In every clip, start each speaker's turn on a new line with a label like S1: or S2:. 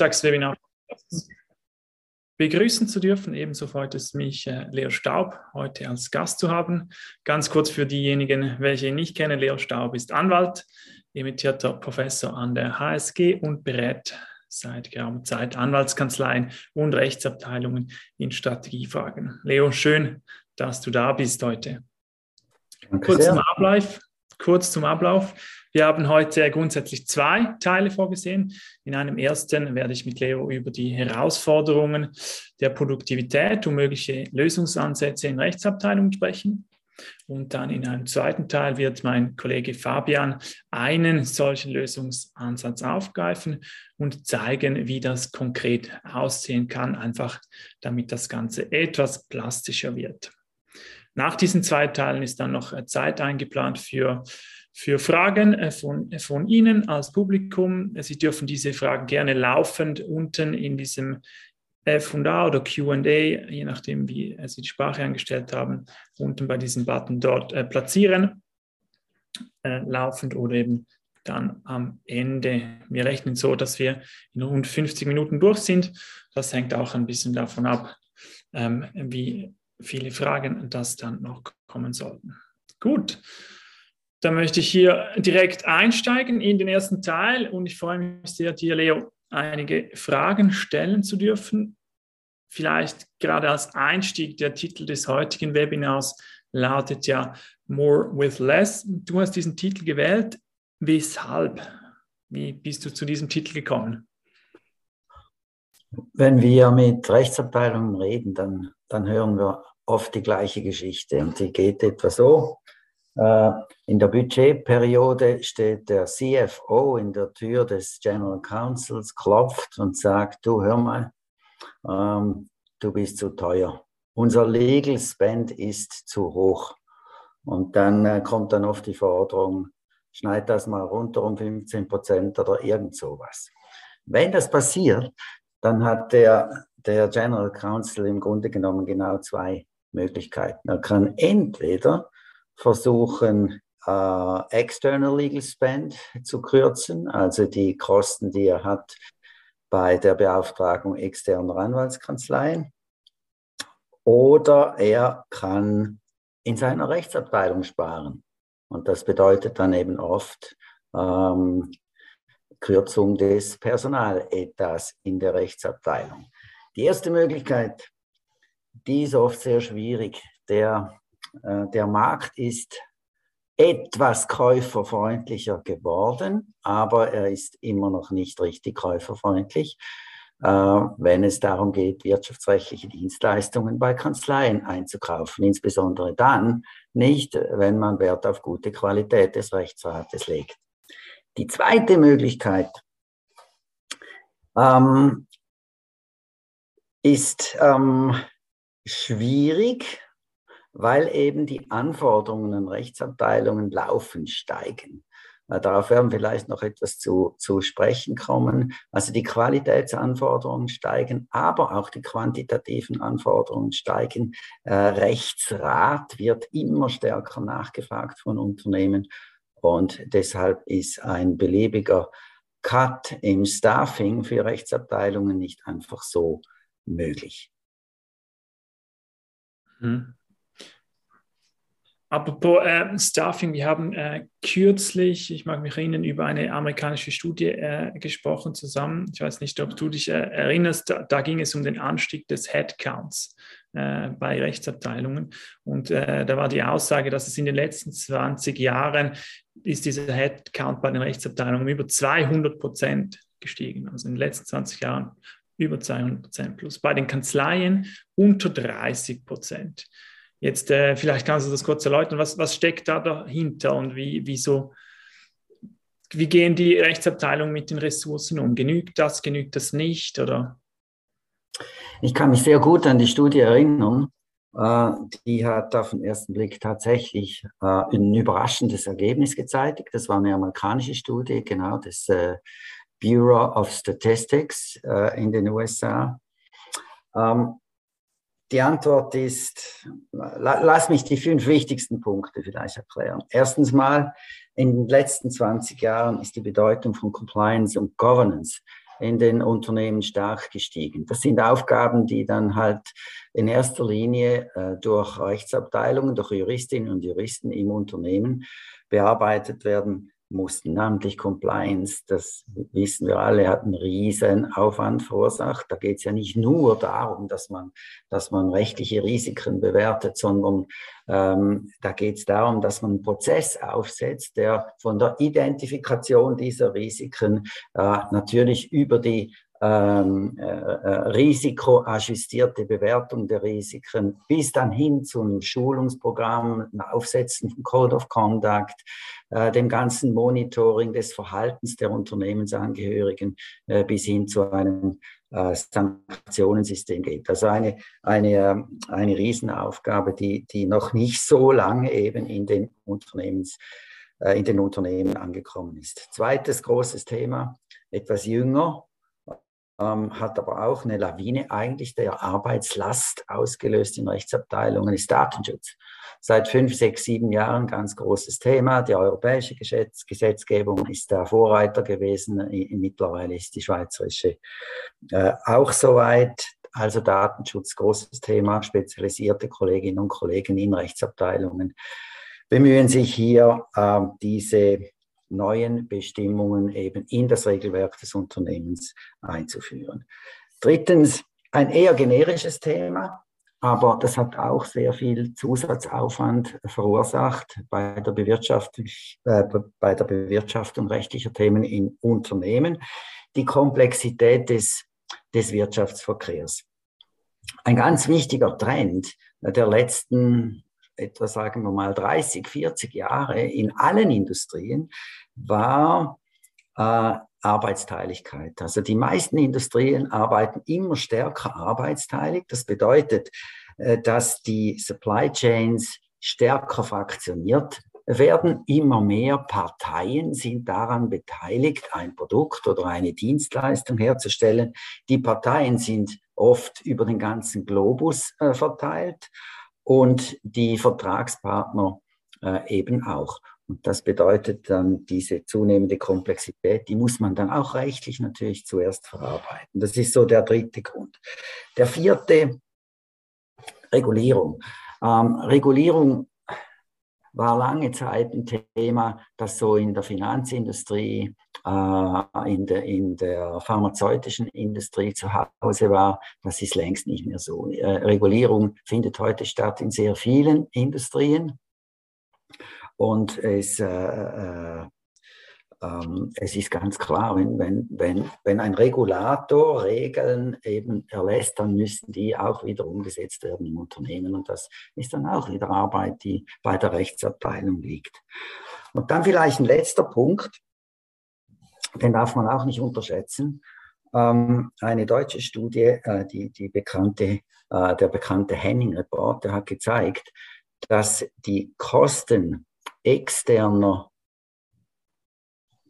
S1: Montagswebinar begrüßen zu dürfen. Ebenso freut es mich, äh, Leo Staub heute als Gast zu haben. Ganz kurz für diejenigen, welche ihn nicht kennen, Leo Staub ist Anwalt, emeritierter Professor an der HSG und berät seit geraumer Zeit Anwaltskanzleien und Rechtsabteilungen in Strategiefragen. Leo, schön, dass du da bist heute. Danke kurz sehr. zum Ablauf. Kurz zum Ablauf. Wir haben heute grundsätzlich zwei Teile vorgesehen. In einem ersten werde ich mit Leo über die Herausforderungen der Produktivität und mögliche Lösungsansätze in Rechtsabteilungen sprechen. Und dann in einem zweiten Teil wird mein Kollege Fabian einen solchen Lösungsansatz aufgreifen und zeigen, wie das konkret aussehen kann, einfach damit das Ganze etwas plastischer wird. Nach diesen zwei Teilen ist dann noch Zeit eingeplant für für Fragen äh, von, von Ihnen als Publikum. Sie dürfen diese Fragen gerne laufend unten in diesem F&A oder Q&A, je nachdem, wie Sie die Sprache eingestellt haben, unten bei diesem Button dort äh, platzieren, äh, laufend oder eben dann am Ende. Wir rechnen so, dass wir in rund 50 Minuten durch sind. Das hängt auch ein bisschen davon ab, ähm, wie viele Fragen das dann noch kommen sollten. Gut, dann möchte ich hier direkt einsteigen in den ersten Teil und ich freue mich sehr, dir, Leo, einige Fragen stellen zu dürfen. Vielleicht gerade als Einstieg, der Titel des heutigen Webinars lautet ja More with Less. Du hast diesen Titel gewählt. Weshalb? Wie bist du zu diesem Titel gekommen?
S2: Wenn wir mit Rechtsabteilungen reden, dann, dann hören wir oft die gleiche Geschichte und die geht etwa so. Äh, in der Budgetperiode steht der CFO in der Tür des General Counsels, klopft und sagt, du hör mal, ähm, du bist zu teuer. Unser Legal Spend ist zu hoch. Und dann äh, kommt dann oft die Forderung, schneid das mal runter um 15 Prozent oder irgend sowas. Wenn das passiert, dann hat der, der General Counsel im Grunde genommen genau zwei Möglichkeiten. Er kann entweder versuchen, äh, external legal spend zu kürzen, also die Kosten, die er hat bei der Beauftragung externer Anwaltskanzleien. Oder er kann in seiner Rechtsabteilung sparen. Und das bedeutet dann eben oft ähm, Kürzung des Personaletats in der Rechtsabteilung. Die erste Möglichkeit, die ist oft sehr schwierig. Der der Markt ist etwas käuferfreundlicher geworden, aber er ist immer noch nicht richtig käuferfreundlich, äh, wenn es darum geht, wirtschaftsrechtliche Dienstleistungen bei Kanzleien einzukaufen. Insbesondere dann nicht, wenn man Wert auf gute Qualität des Rechtsrates legt. Die zweite Möglichkeit ähm, ist ähm, schwierig, weil eben die Anforderungen an Rechtsabteilungen laufend steigen. Äh, darauf werden wir vielleicht noch etwas zu, zu sprechen kommen. Also die Qualitätsanforderungen steigen, aber auch die quantitativen Anforderungen steigen. Äh, Rechtsrat wird immer stärker nachgefragt von Unternehmen und deshalb ist ein beliebiger Cut im Staffing für Rechtsabteilungen nicht einfach so möglich.
S1: Hm. Apropos äh, Staffing, wir haben äh, kürzlich, ich mag mich erinnern, über eine amerikanische Studie äh, gesprochen zusammen. Ich weiß nicht, ob du dich äh, erinnerst, da, da, ging es um den Anstieg des Headcounts äh, bei Rechtsabteilungen. Und äh, da war die Aussage, dass es in den letzten 20 Jahren ist dieser Headcount bei den Rechtsabteilungen über 200 Prozent gestiegen. Also in den letzten 20 Jahren über 200 Prozent plus. Bei den Kanzleien unter 30 Prozent. Jetzt äh, vielleicht kannst du das kurz erläutern, was, was steckt da dahinter und wie, wie, so, wie gehen die Rechtsabteilungen mit den Ressourcen um? Genügt das, genügt das nicht? Oder?
S2: Ich kann mich sehr gut an die Studie erinnern. Äh, die hat auf den ersten Blick tatsächlich äh, ein überraschendes Ergebnis gezeigt. Das war eine amerikanische Studie, genau, das äh, Bureau of Statistics in den USA. Ähm, die Antwort ist, lass mich die fünf wichtigsten Punkte vielleicht erklären. Erstens mal, in den letzten 20 Jahren ist die Bedeutung von Compliance und Governance in den Unternehmen stark gestiegen. Das sind Aufgaben, die dann halt in erster Linie äh, durch Rechtsabteilungen, durch Juristinnen und Juristen im Unternehmen bearbeitet werden mussten, namentlich Compliance. Das wissen wir alle, hat einen riesen Aufwand verursacht. Da geht es ja nicht nur darum, dass man, dass man rechtliche Risiken bewertet, sondern ähm, da geht es darum, dass man einen Prozess aufsetzt, der von der Identifikation dieser Risiken äh, natürlich über die ähm, äh, äh, risikoajustierte Bewertung der Risiken bis dann hin zu einem Schulungsprogramm, Aufsetzen von Code of Conduct, äh, dem ganzen Monitoring des Verhaltens der Unternehmensangehörigen äh, bis hin zu einem äh, Sanktionensystem geht. Also eine, eine, ähm, eine Riesenaufgabe, die, die noch nicht so lange eben in den Unternehmens äh, in den Unternehmen angekommen ist. Zweites großes Thema, etwas jünger, ähm, hat aber auch eine Lawine eigentlich der Arbeitslast ausgelöst in Rechtsabteilungen, ist Datenschutz. Seit fünf, sechs, sieben Jahren ganz großes Thema. Die europäische Gesetz Gesetzgebung ist der Vorreiter gewesen. Mittlerweile ist die schweizerische äh, auch soweit. Also Datenschutz, großes Thema. Spezialisierte Kolleginnen und Kollegen in Rechtsabteilungen bemühen sich hier, äh, diese neuen Bestimmungen eben in das Regelwerk des Unternehmens einzuführen. Drittens, ein eher generisches Thema, aber das hat auch sehr viel Zusatzaufwand verursacht bei der, Bewirtschaftung, äh, bei der Bewirtschaftung rechtlicher Themen in Unternehmen. Die Komplexität des, des Wirtschaftsverkehrs. Ein ganz wichtiger Trend der letzten etwa sagen wir mal 30, 40 Jahre in allen Industrien war äh, Arbeitsteiligkeit. Also die meisten Industrien arbeiten immer stärker arbeitsteilig. Das bedeutet, äh, dass die Supply Chains stärker fraktioniert werden. Immer mehr Parteien sind daran beteiligt, ein Produkt oder eine Dienstleistung herzustellen. Die Parteien sind oft über den ganzen Globus äh, verteilt und die Vertragspartner äh, eben auch. Und das bedeutet dann diese zunehmende Komplexität, die muss man dann auch rechtlich natürlich zuerst verarbeiten. Das ist so der dritte Grund. Der vierte, Regulierung. Ähm, Regulierung war lange Zeit ein Thema, das so in der Finanzindustrie, äh, in, der, in der pharmazeutischen Industrie zu Hause war. Das ist längst nicht mehr so. Äh, Regulierung findet heute statt in sehr vielen Industrien. Und es, äh, äh, ähm, es ist ganz klar, wenn, wenn, wenn, wenn ein Regulator Regeln eben erlässt, dann müssen die auch wieder umgesetzt werden im Unternehmen. Und das ist dann auch wieder Arbeit, die bei der Rechtsabteilung liegt. Und dann vielleicht ein letzter Punkt, den darf man auch nicht unterschätzen. Ähm, eine deutsche Studie, äh, die, die bekannte, äh, der bekannte Henning-Report, der hat gezeigt, dass die Kosten externer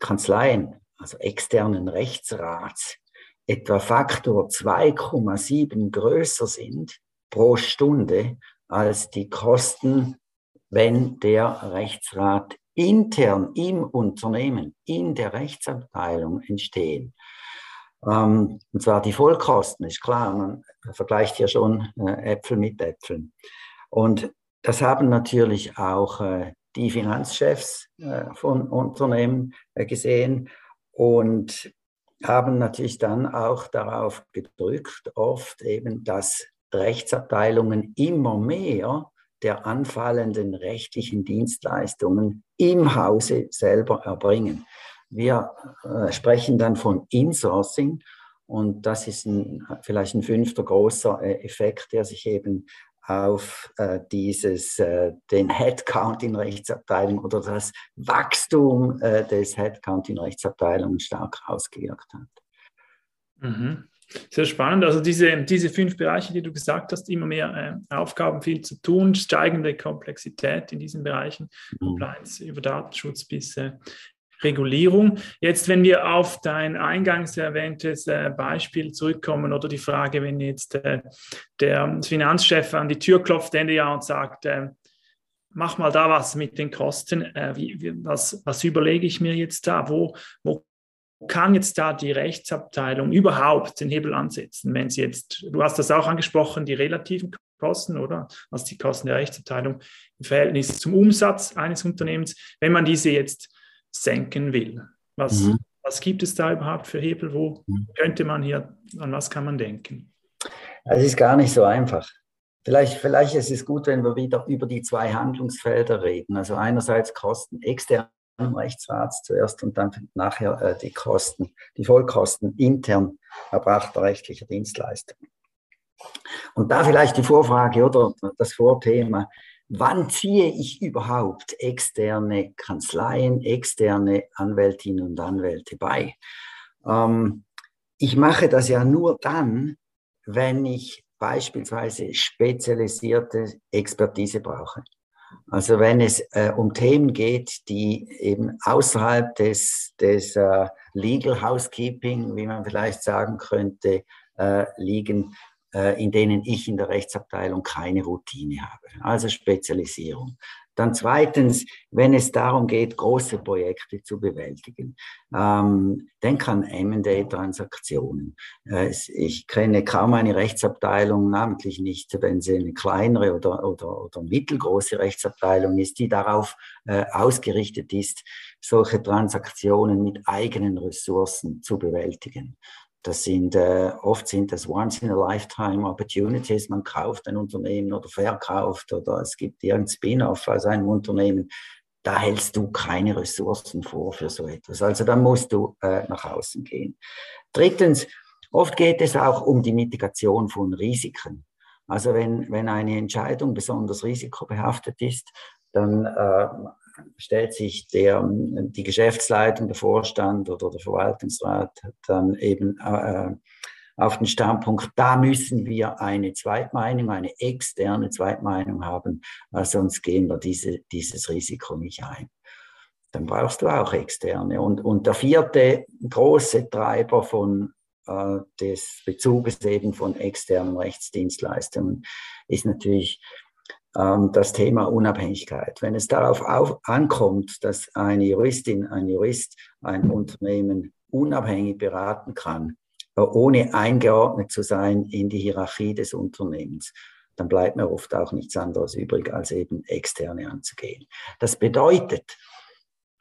S2: Kanzleien, also externen Rechtsrats, etwa Faktor 2,7 größer sind pro Stunde als die Kosten, wenn der Rechtsrat intern im Unternehmen, in der Rechtsabteilung entstehen. Ähm, und zwar die Vollkosten, ist klar, man vergleicht hier schon äh, Äpfel mit Äpfeln. Und das haben natürlich auch äh, die Finanzchefs äh, von Unternehmen äh, gesehen und haben natürlich dann auch darauf gedrückt, oft eben, dass Rechtsabteilungen immer mehr der anfallenden rechtlichen Dienstleistungen im Hause selber erbringen. Wir äh, sprechen dann von Insourcing und das ist ein, vielleicht ein fünfter großer äh, Effekt, der sich eben auf äh, dieses, äh, den Headcount in Rechtsabteilungen oder das Wachstum äh, des Headcount in Rechtsabteilungen stark ausgewirkt hat.
S1: Mhm. Sehr spannend. Also diese, diese fünf Bereiche, die du gesagt hast, immer mehr äh, Aufgaben, viel zu tun, steigende Komplexität in diesen Bereichen, mhm. Compliance über Datenschutz bis äh, Regulierung. Jetzt, wenn wir auf dein eingangs erwähntes äh, Beispiel zurückkommen oder die Frage, wenn jetzt äh, der Finanzchef an die Tür klopft Ende Jahr und sagt, äh, mach mal da was mit den Kosten, wie, was, was überlege ich mir jetzt da, wo, wo kann jetzt da die Rechtsabteilung überhaupt den Hebel ansetzen, wenn sie jetzt, du hast das auch angesprochen, die relativen Kosten, oder? Also die Kosten der Rechtsabteilung im Verhältnis zum Umsatz eines Unternehmens, wenn man diese jetzt senken will. Was, mhm. was gibt es da überhaupt für Hebel? Wo mhm. könnte man hier, an was kann man denken?
S2: Es ist gar nicht so einfach. Vielleicht, vielleicht ist es gut, wenn wir wieder über die zwei Handlungsfelder reden. Also einerseits Kosten extern im Rechtsrats zuerst und dann nachher äh, die Kosten, die Vollkosten intern erbrachter rechtlicher Dienstleistungen. Und da vielleicht die Vorfrage oder das Vorthema, wann ziehe ich überhaupt externe Kanzleien, externe Anwältinnen und Anwälte bei? Ähm, ich mache das ja nur dann, wenn ich beispielsweise spezialisierte Expertise brauche. Also wenn es äh, um Themen geht, die eben außerhalb des, des äh, Legal Housekeeping, wie man vielleicht sagen könnte, äh, liegen, in denen ich in der Rechtsabteilung keine Routine habe. Also Spezialisierung. Dann zweitens, wenn es darum geht, große Projekte zu bewältigen, ähm, denk an M&A-Transaktionen. Äh, ich kenne kaum eine Rechtsabteilung, namentlich nicht, wenn sie eine kleinere oder, oder, oder mittelgroße Rechtsabteilung ist, die darauf äh, ausgerichtet ist, solche Transaktionen mit eigenen Ressourcen zu bewältigen. Das sind, äh, oft sind das Once-in-a-Lifetime Opportunities. Man kauft ein Unternehmen oder verkauft oder es gibt irgendein Spin-off aus einem Unternehmen. Da hältst du keine Ressourcen vor für so etwas. Also da musst du äh, nach außen gehen. Drittens, oft geht es auch um die Mitigation von Risiken. Also wenn, wenn eine Entscheidung besonders risikobehaftet ist, dann äh, stellt sich der, die Geschäftsleitung, der Vorstand oder der Verwaltungsrat dann eben äh, auf den Standpunkt, da müssen wir eine Zweitmeinung, eine externe Zweitmeinung haben, sonst gehen wir diese, dieses Risiko nicht ein. Dann brauchst du auch externe. Und, und der vierte große Treiber von, äh, des Bezuges eben von externen Rechtsdienstleistungen ist natürlich das Thema Unabhängigkeit. Wenn es darauf auf, ankommt, dass eine Juristin, ein Jurist ein Unternehmen unabhängig beraten kann, äh, ohne eingeordnet zu sein in die Hierarchie des Unternehmens, dann bleibt mir oft auch nichts anderes übrig, als eben externe anzugehen. Das bedeutet,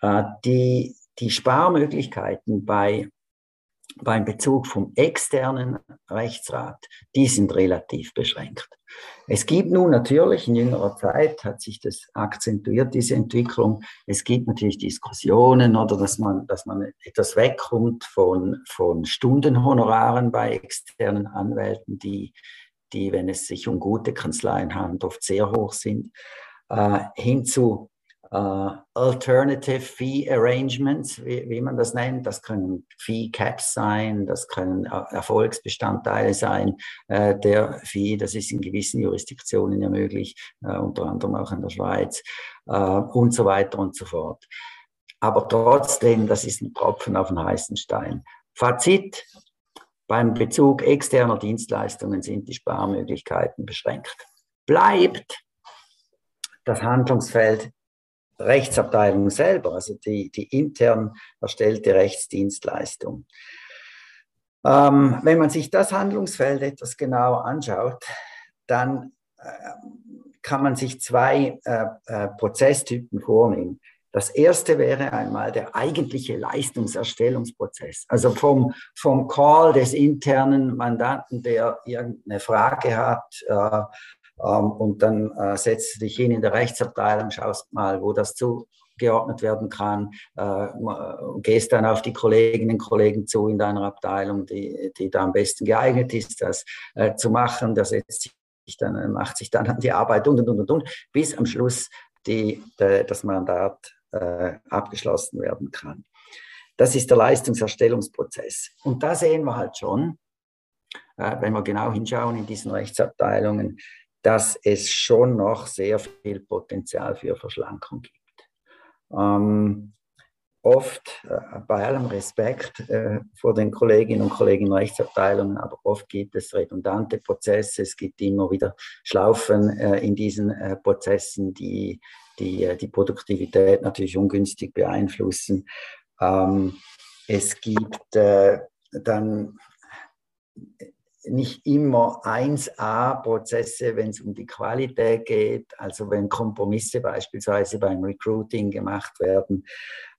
S2: äh, die, die Sparmöglichkeiten bei beim Bezug vom externen Rechtsrat, die sind relativ beschränkt. Es gibt nun natürlich, in jüngerer Zeit hat sich das akzentuiert, diese Entwicklung. Es gibt natürlich Diskussionen oder dass man, dass man etwas wegkommt von, von Stundenhonoraren bei externen Anwälten, die, die, wenn es sich um gute Kanzleien handelt, oft sehr hoch sind, äh, hin zu Uh, Alternative Fee Arrangements, wie, wie, man das nennt. Das können Fee Caps sein, das können äh, Erfolgsbestandteile sein äh, der Fee. Das ist in gewissen Jurisdiktionen ja möglich, äh, unter anderem auch in der Schweiz äh, und so weiter und so fort. Aber trotzdem, das ist ein Tropfen auf den heißen Stein. Fazit, beim Bezug externer Dienstleistungen sind die Sparmöglichkeiten beschränkt. Bleibt das Handlungsfeld Rechtsabteilung selber, also die, die intern erstellte Rechtsdienstleistung. Ähm, wenn man sich das Handlungsfeld etwas genauer anschaut, dann äh, kann man sich zwei äh, äh, Prozesstypen vornehmen. Das erste wäre einmal der eigentliche Leistungserstellungsprozess. Also vom, vom Call des internen Mandanten, der irgendeine Frage hat, äh, und dann äh, setzt du dich hin in der Rechtsabteilung, schaust mal, wo das zugeordnet werden kann, äh, gehst dann auf die Kolleginnen und Kollegen zu in deiner Abteilung, die, die da am besten geeignet ist, das äh, zu machen. Der setzt sich dann, macht sich dann an die Arbeit und, und, und, und, bis am Schluss die, das Mandat äh, abgeschlossen werden kann. Das ist der Leistungserstellungsprozess. Und da sehen wir halt schon, äh, wenn wir genau hinschauen in diesen Rechtsabteilungen, dass es schon noch sehr viel Potenzial für Verschlankung gibt. Ähm, oft, äh, bei allem Respekt äh, vor den Kolleginnen und Kollegen in Rechtsabteilungen, aber oft gibt es redundante Prozesse, es gibt immer wieder Schlaufen äh, in diesen äh, Prozessen, die die, äh, die Produktivität natürlich ungünstig beeinflussen. Ähm, es gibt äh, dann nicht immer 1A-Prozesse, wenn es um die Qualität geht, also wenn Kompromisse beispielsweise beim Recruiting gemacht werden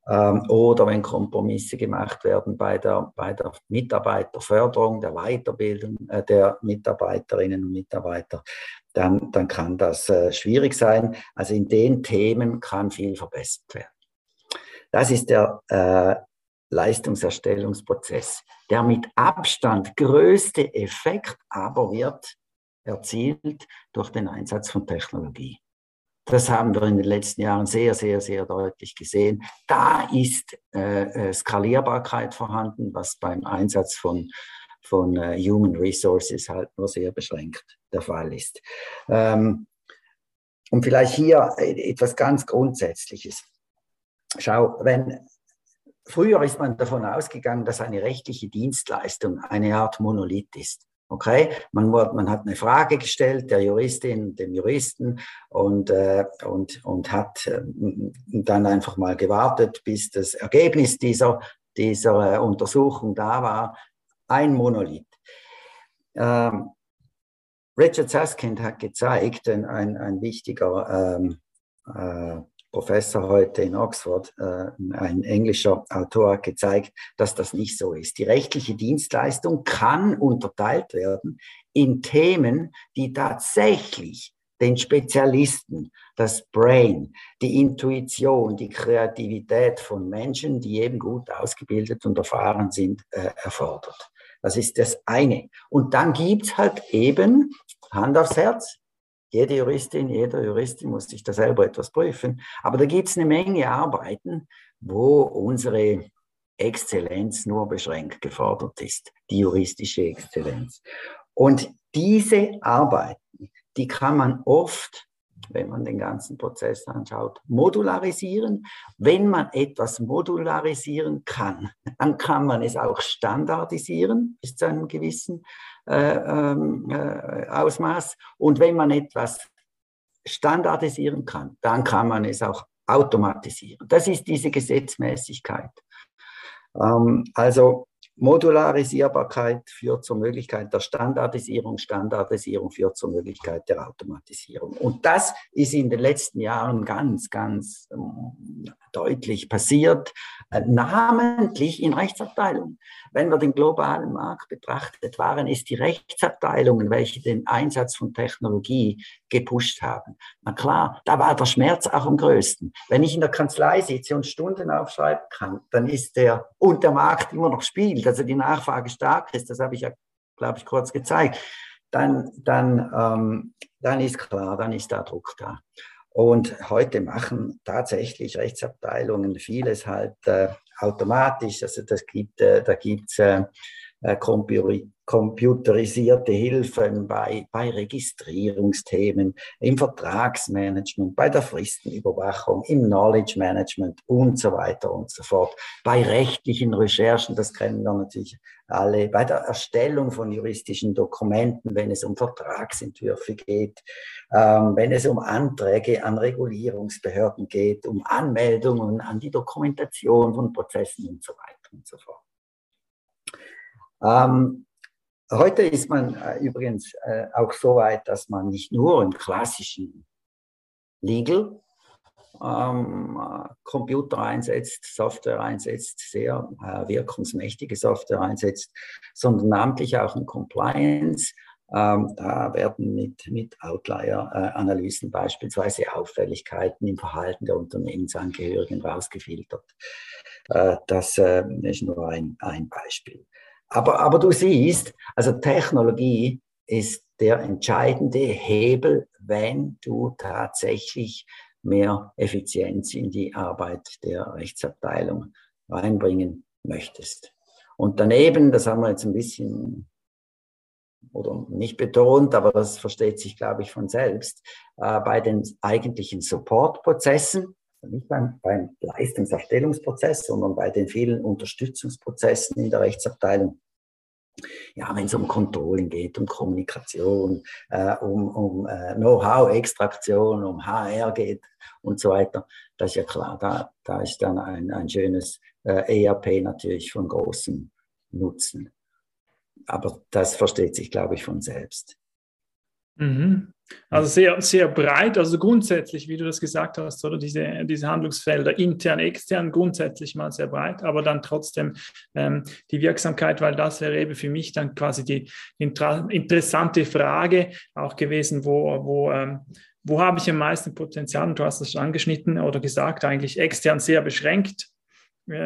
S2: ähm, oder wenn Kompromisse gemacht werden bei der, bei der Mitarbeiterförderung, der Weiterbildung äh, der Mitarbeiterinnen und Mitarbeiter, dann, dann kann das äh, schwierig sein. Also in den Themen kann viel verbessert werden. Das ist der äh, Leistungserstellungsprozess. Der mit Abstand größte Effekt aber wird erzielt durch den Einsatz von Technologie. Das haben wir in den letzten Jahren sehr, sehr, sehr deutlich gesehen. Da ist äh, äh Skalierbarkeit vorhanden, was beim Einsatz von, von äh, Human Resources halt nur sehr beschränkt der Fall ist. Ähm, und vielleicht hier äh, etwas ganz Grundsätzliches. Schau, wenn früher ist man davon ausgegangen, dass eine rechtliche Dienstleistung eine Art Monolith ist. Okay, man, man hat eine Frage gestellt der Juristin, dem Juristen und, äh, und, und hat äh, dann einfach mal gewartet, bis das Ergebnis dieser, dieser äh, Untersuchung da war. Ein Monolith. Ähm, Richard Saskind hat gezeigt, ein, ein, ein wichtiger ähm, äh, Professor heute in Oxford, äh, ein englischer Autor, gezeigt, dass das nicht so ist. Die rechtliche Dienstleistung kann unterteilt werden in Themen, die tatsächlich den Spezialisten, das Brain, die Intuition, die Kreativität von Menschen, die eben gut ausgebildet und erfahren sind, äh, erfordert. Das ist das eine. Und dann gibt's halt eben, Hand aufs Herz, jede Juristin, jeder Juristin muss sich da selber etwas prüfen. Aber da gibt es eine Menge Arbeiten, wo unsere Exzellenz nur beschränkt gefordert ist, die juristische Exzellenz. Und diese Arbeiten, die kann man oft, wenn man den ganzen Prozess anschaut, modularisieren. Wenn man etwas modularisieren kann, dann kann man es auch standardisieren bis zu einem gewissen äh, ähm, äh, Ausmaß. Und wenn man etwas standardisieren kann, dann kann man es auch automatisieren. Das ist diese Gesetzmäßigkeit. Ähm, also Modularisierbarkeit führt zur Möglichkeit der Standardisierung, Standardisierung führt zur Möglichkeit der Automatisierung. Und das ist in den letzten Jahren ganz, ganz ähm, deutlich passiert, äh, namentlich in Rechtsabteilungen. Wenn wir den globalen Markt betrachtet, waren es die Rechtsabteilungen, welche den Einsatz von Technologie gepusht haben. Na klar, da war der Schmerz auch am größten. Wenn ich in der Kanzlei sitze und Stunden aufschreiben kann, dann ist der, und der Markt immer noch spielt, also die Nachfrage stark ist, das habe ich ja, glaube ich, kurz gezeigt, dann, dann, ähm, dann ist klar, dann ist da Druck da. Und heute machen tatsächlich Rechtsabteilungen vieles halt äh, automatisch. Also das gibt, äh, da gibt es äh, äh computerisierte Hilfen bei, bei Registrierungsthemen, im Vertragsmanagement, bei der Fristenüberwachung, im Knowledge Management und so weiter und so fort. Bei rechtlichen Recherchen, das kennen wir natürlich alle, bei der Erstellung von juristischen Dokumenten, wenn es um Vertragsentwürfe geht, ähm, wenn es um Anträge an Regulierungsbehörden geht, um Anmeldungen an die Dokumentation von Prozessen und so weiter und so fort. Ähm, Heute ist man äh, übrigens äh, auch so weit, dass man nicht nur im klassischen Legal ähm, Computer einsetzt, Software einsetzt, sehr äh, wirkungsmächtige Software einsetzt, sondern namentlich auch in Compliance. Ähm, da werden mit, mit Outlier-Analysen beispielsweise Auffälligkeiten im Verhalten der Unternehmensangehörigen rausgefiltert. Äh, das äh, ist nur ein, ein Beispiel. Aber, aber du siehst, also Technologie ist der entscheidende Hebel, wenn du tatsächlich mehr Effizienz in die Arbeit der Rechtsabteilung reinbringen möchtest. Und daneben, das haben wir jetzt ein bisschen oder nicht betont, aber das versteht sich, glaube ich, von selbst, äh, bei den eigentlichen Support-Prozessen, nicht beim, beim Leistungserstellungsprozess, sondern bei den vielen Unterstützungsprozessen in der Rechtsabteilung. Ja, wenn es um Controlling geht, um Kommunikation, äh, um, um äh, Know-how-Extraktion, um HR geht und so weiter, das ist ja klar, da, da ist dann ein, ein schönes äh, ERP natürlich von großem Nutzen. Aber das versteht sich, glaube ich, von selbst.
S1: Mhm. Also sehr, sehr breit, also grundsätzlich, wie du das gesagt hast, oder diese, diese Handlungsfelder, intern, extern, grundsätzlich mal sehr breit, aber dann trotzdem ähm, die Wirksamkeit, weil das wäre eben für mich dann quasi die interessante Frage auch gewesen, wo, wo, ähm, wo habe ich am meisten Potenzial? Und du hast es angeschnitten oder gesagt, eigentlich extern sehr beschränkt,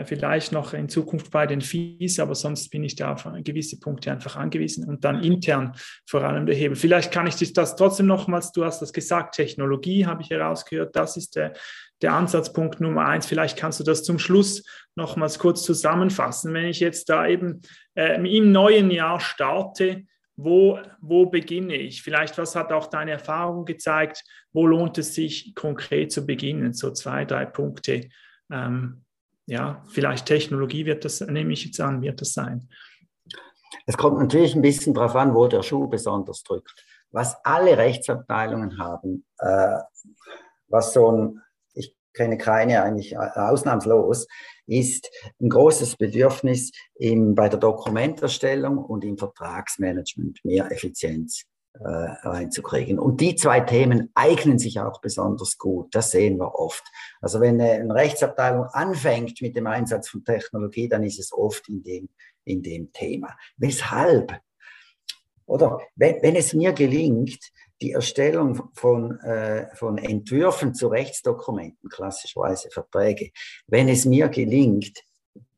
S1: vielleicht noch in Zukunft bei den Fees, aber sonst bin ich da auf gewisse Punkte einfach angewiesen und dann intern vor allem der Hebel. Vielleicht kann ich dich das trotzdem nochmals, du hast das gesagt, Technologie habe ich herausgehört, das ist der, der Ansatzpunkt Nummer eins. Vielleicht kannst du das zum Schluss nochmals kurz zusammenfassen. Wenn ich jetzt da eben äh, im neuen Jahr starte, wo, wo beginne ich? Vielleicht, was hat auch deine Erfahrung gezeigt? Wo lohnt es sich konkret zu beginnen? So zwei, drei Punkte. Ähm, ja, vielleicht Technologie wird das, nehme ich jetzt an, wird das sein.
S2: Es kommt natürlich ein bisschen darauf an, wo der Schuh besonders drückt. Was alle Rechtsabteilungen haben, äh, was so ein, ich kenne keine eigentlich ausnahmslos, ist ein großes Bedürfnis im, bei der Dokumenterstellung und im Vertragsmanagement mehr Effizienz äh, reinzukriegen. Und die zwei Themen eignen sich auch besonders gut. Das sehen wir oft. Also wenn eine Rechtsabteilung anfängt mit dem Einsatz von Technologie, dann ist es oft in dem, in dem Thema. Weshalb? Oder wenn, wenn es mir gelingt, die Erstellung von, äh, von Entwürfen zu Rechtsdokumenten, klassischerweise Verträge, wenn es mir gelingt,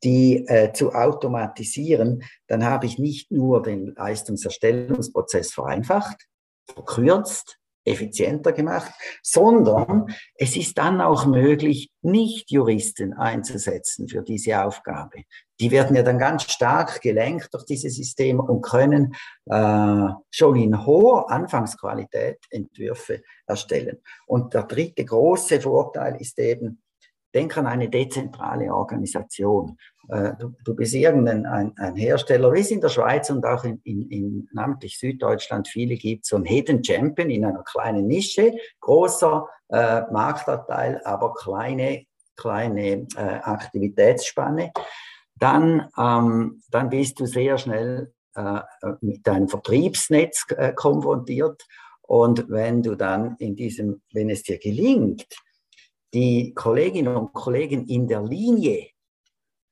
S2: die äh, zu automatisieren, dann habe ich nicht nur den Leistungserstellungsprozess vereinfacht, verkürzt, effizienter gemacht, sondern es ist dann auch möglich, Nicht-Juristen einzusetzen für diese Aufgabe. Die werden ja dann ganz stark gelenkt durch diese Systeme und können äh, schon in hoher Anfangsqualität Entwürfe erstellen. Und der dritte große Vorteil ist eben, Denk an eine dezentrale Organisation. Äh, du, bist irgendein ein, ein Hersteller, wie es in der Schweiz und auch in, in, in namentlich Süddeutschland viele gibt, so ein Hidden Champion in einer kleinen Nische, großer äh, Marktanteil, aber kleine, kleine äh, Aktivitätsspanne. Dann, ähm, dann bist du sehr schnell äh, mit deinem Vertriebsnetz äh, konfrontiert. Und wenn du dann in diesem, wenn es dir gelingt, die Kolleginnen und Kollegen in der Linie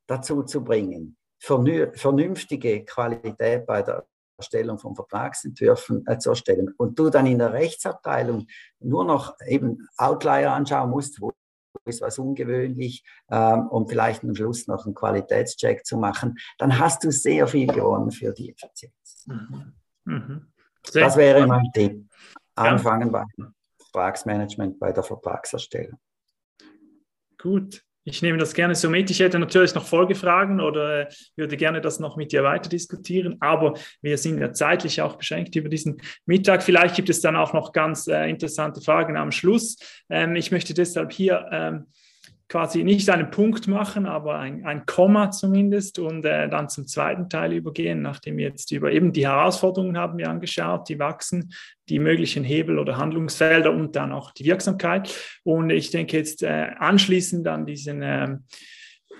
S2: dazu zu bringen, vernünftige Qualität bei der Erstellung von Vertragsentwürfen äh, zu erstellen und du dann in der Rechtsabteilung nur noch eben Outlier anschauen musst, wo ist was ungewöhnlich ähm, um vielleicht am Schluss noch einen Qualitätscheck zu machen, dann hast du sehr viel gewonnen für die Effizienz. Mhm. Mhm. Das wäre mein Tipp. Anfangen ja. beim Vertragsmanagement, bei der Vertragserstellung.
S1: Gut, ich nehme das gerne so mit. Ich hätte natürlich noch Folgefragen oder äh, würde gerne das noch mit dir weiter diskutieren, aber wir sind ja zeitlich auch beschränkt über diesen Mittag. Vielleicht gibt es dann auch noch ganz äh, interessante Fragen am Schluss. Ähm, ich möchte deshalb hier ähm, quasi nicht einen Punkt machen, aber ein, ein Komma zumindest und äh, dann zum zweiten Teil übergehen, nachdem wir jetzt über eben die Herausforderungen haben wir angeschaut, die wachsen, die möglichen Hebel oder Handlungsfelder und dann auch die Wirksamkeit. Und ich denke jetzt äh, anschließend an diesen ähm,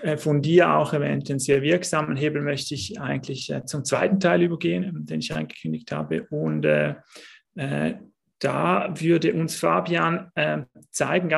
S1: äh, von dir auch erwähnten sehr wirksamen Hebel möchte ich eigentlich äh, zum zweiten Teil übergehen, den ich angekündigt habe und äh, äh, da würde uns Fabian zeigen,